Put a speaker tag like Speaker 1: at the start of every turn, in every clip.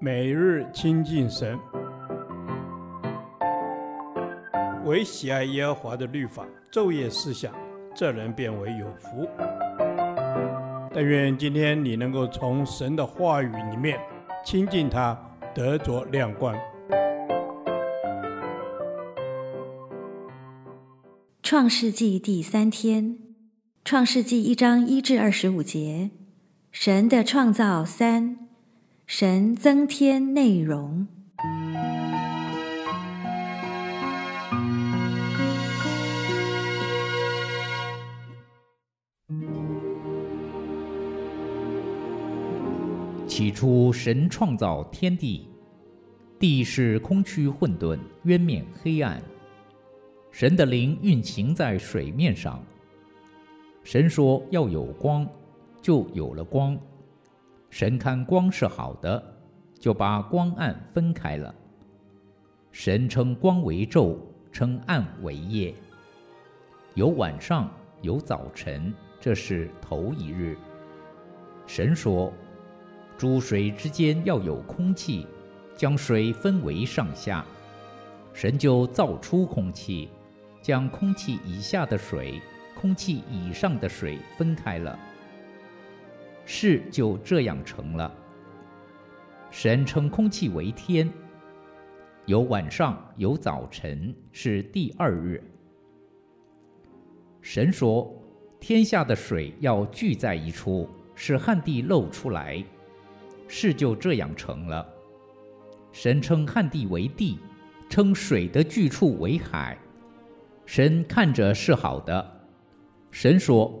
Speaker 1: 每日亲近神，唯喜爱耶和华的律法，昼夜思想，这人便为有福。但愿今天你能够从神的话语里面亲近他，得着亮光。
Speaker 2: 创世纪第三天，创世纪一章一至二十五节，神的创造三。神增添内容。
Speaker 3: 起初，神创造天地，地是空虚混沌，渊面黑暗。神的灵运行在水面上。神说：“要有光，就有了光。”神看光是好的，就把光暗分开了。神称光为昼，称暗为夜。有晚上，有早晨，这是头一日。神说：诸水之间要有空气，将水分为上下。神就造出空气，将空气以下的水、空气以上的水分开了。事就这样成了。神称空气为天，有晚上，有早晨，是第二日。神说：天下的水要聚在一处，使旱地露出来。事就这样成了。神称旱地为地，称水的聚处为海。神看着是好的。神说。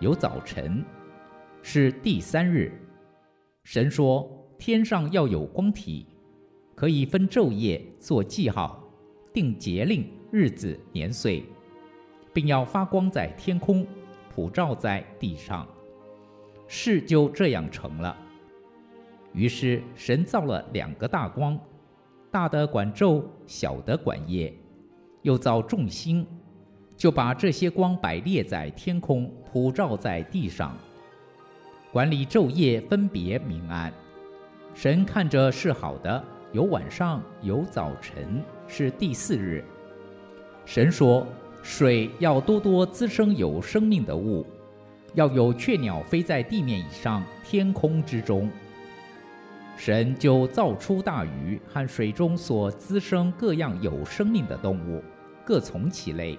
Speaker 3: 有早晨，是第三日。神说：天上要有光体，可以分昼夜，做记号，定节令、日子、年岁，并要发光在天空，普照在地上。事就这样成了。于是神造了两个大光，大的管昼，小的管夜，又造众星。就把这些光摆列在天空，普照在地上，管理昼夜，分别明暗。神看着是好的，有晚上，有早晨，是第四日。神说：水要多多滋生有生命的物，要有雀鸟飞在地面以上，天空之中。神就造出大鱼和水中所滋生各样有生命的动物，各从其类。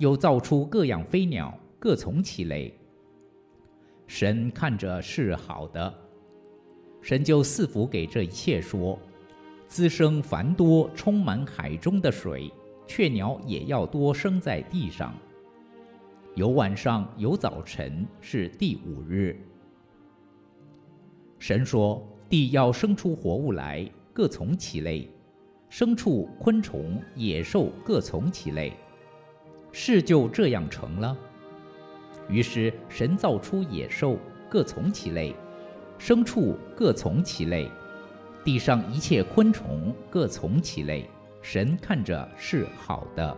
Speaker 3: 又造出各样飞鸟，各从其类。神看着是好的，神就赐福给这一切，说：滋生繁多，充满海中的水，雀鸟也要多生在地上。有晚上，有早晨，是第五日。神说：地要生出活物来，各从其类，牲畜、昆虫、野兽，各从其类。事就这样成了。于是神造出野兽，各从其类；牲畜各从其类；地上一切昆虫各从其类。神看着是好的。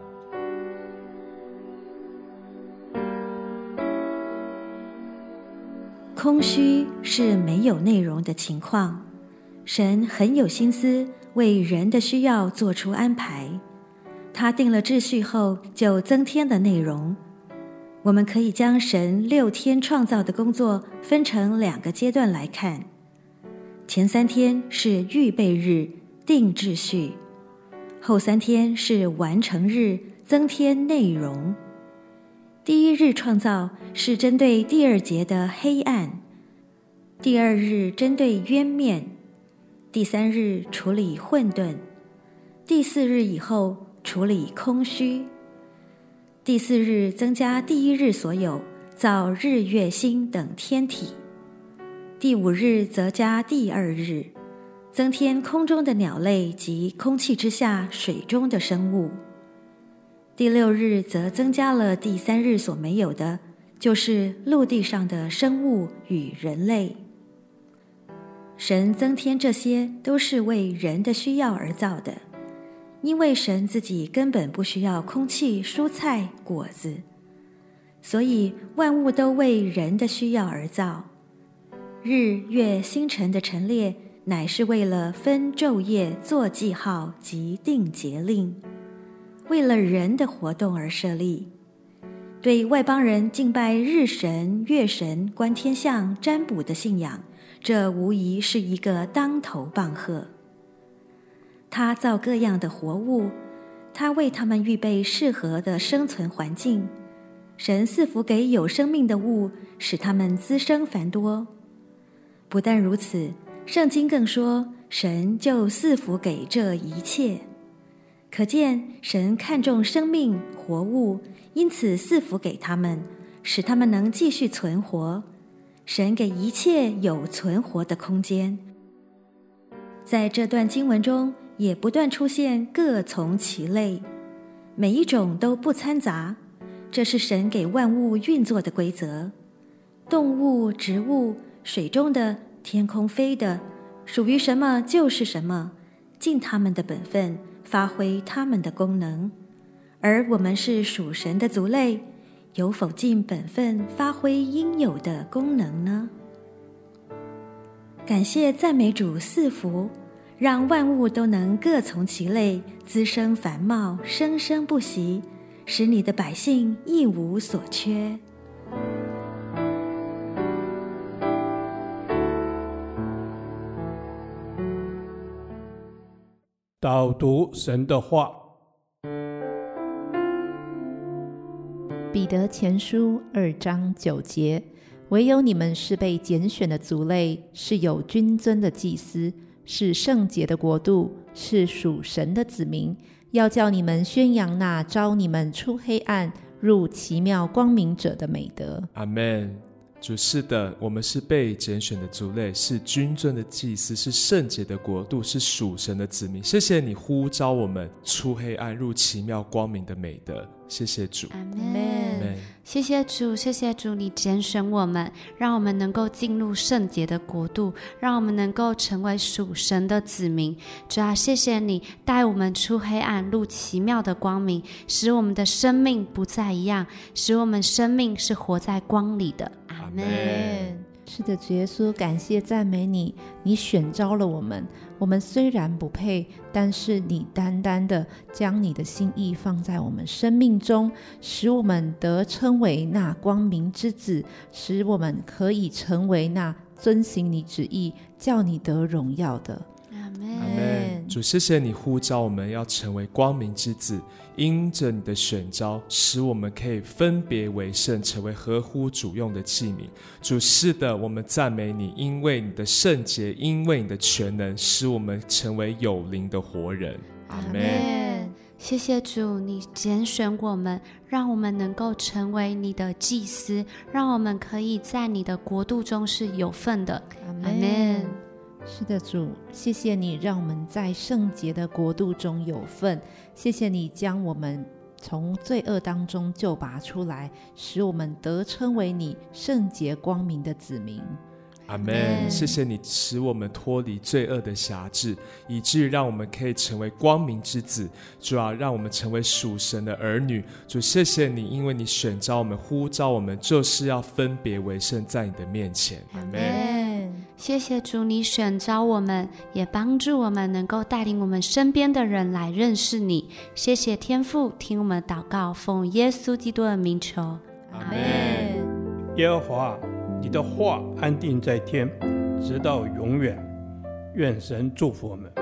Speaker 2: 空虚是没有内容的情况。神很有心思为人的需要做出安排。他定了秩序后，就增添的内容。我们可以将神六天创造的工作分成两个阶段来看：前三天是预备日，定秩序；后三天是完成日，增添内容。第一日创造是针对第二节的黑暗，第二日针对渊面，第三日处理混沌，第四日以后。处理空虚。第四日增加第一日所有，造日月星等天体。第五日则加第二日，增添空中的鸟类及空气之下水中的生物。第六日则增加了第三日所没有的，就是陆地上的生物与人类。神增添这些都是为人的需要而造的，因为神自己根本不需要空气、蔬菜、果子，所以万物都为人的需要而造。日月星辰的陈列。乃是为了分昼夜做记号及定节令，为了人的活动而设立。对外邦人敬拜日神、月神、观天象、占卜的信仰，这无疑是一个当头棒喝。他造各样的活物，他为他们预备适合的生存环境。神赐福给有生命的物，使他们滋生繁多。不但如此。圣经更说，神就赐福给这一切，可见神看重生命活物，因此赐福给他们，使他们能继续存活。神给一切有存活的空间。在这段经文中，也不断出现各从其类，每一种都不掺杂，这是神给万物运作的规则。动物、植物、水中的。天空飞的，属于什么就是什么，尽他们的本分，发挥他们的功能。而我们是属神的族类，有否尽本分，发挥应有的功能呢？感谢赞美主赐福，让万物都能各从其类，滋生繁茂，生生不息，使你的百姓一无所缺。
Speaker 1: 导读神的话，
Speaker 4: 彼得前书二章九节：唯有你们是被拣选的族类，是有君尊的祭司，是圣洁的国度，是属神的子民。要叫你们宣扬那招你们出黑暗入奇妙光明者的美德。
Speaker 5: 阿门。主是的，我们是被拣选的族类，是君尊的祭司，是圣洁的国度，是属神的子民。谢谢你呼召我们出黑暗入奇妙光明的美德。谢谢主，
Speaker 6: 阿门。谢谢主，谢谢主，你拣选我们，让我们能够进入圣洁的国度，让我们能够成为属神的子民。主啊，谢谢你带我们出黑暗入奇妙的光明，使我们的生命不再一样，使我们生命是活在光里的。
Speaker 4: 阿门。是的，主耶稣，感谢赞美你，你选召了我们。我们虽然不配，但是你单单的将你的心意放在我们生命中，使我们得称为那光明之子，使我们可以成为那遵行你旨意、叫你得荣耀的。
Speaker 5: 阿门。主，谢谢你呼召我们要成为光明之子，因着你的选召，使我们可以分别为圣，成为合乎主用的器皿。主，是的，我们赞美你，因为你的圣洁，因为你的全能，使我们成为有灵的活人。阿门。
Speaker 6: 谢谢主，你拣选我们，让我们能够成为你的祭司，让我们可以在你的国度中是有份的。阿门。
Speaker 4: 是的，主，谢谢你让我们在圣洁的国度中有份。谢谢你将我们从罪恶当中救拔出来，使我们得称为你圣洁光明的子民。
Speaker 5: 阿门。谢谢你使我们脱离罪恶的辖制，以至于让我们可以成为光明之子。主啊，让我们成为属神的儿女。主，谢谢你，因为你选召我们、呼召我们，就是要分别为圣，在你的面前。阿门。
Speaker 6: 谢谢主，你选召我们，也帮助我们能够带领我们身边的人来认识你。谢谢天父，听我们祷告，奉耶稣基督的名求，阿门。
Speaker 1: 耶和华，你的话安定在天，直到永远。愿神祝福我们。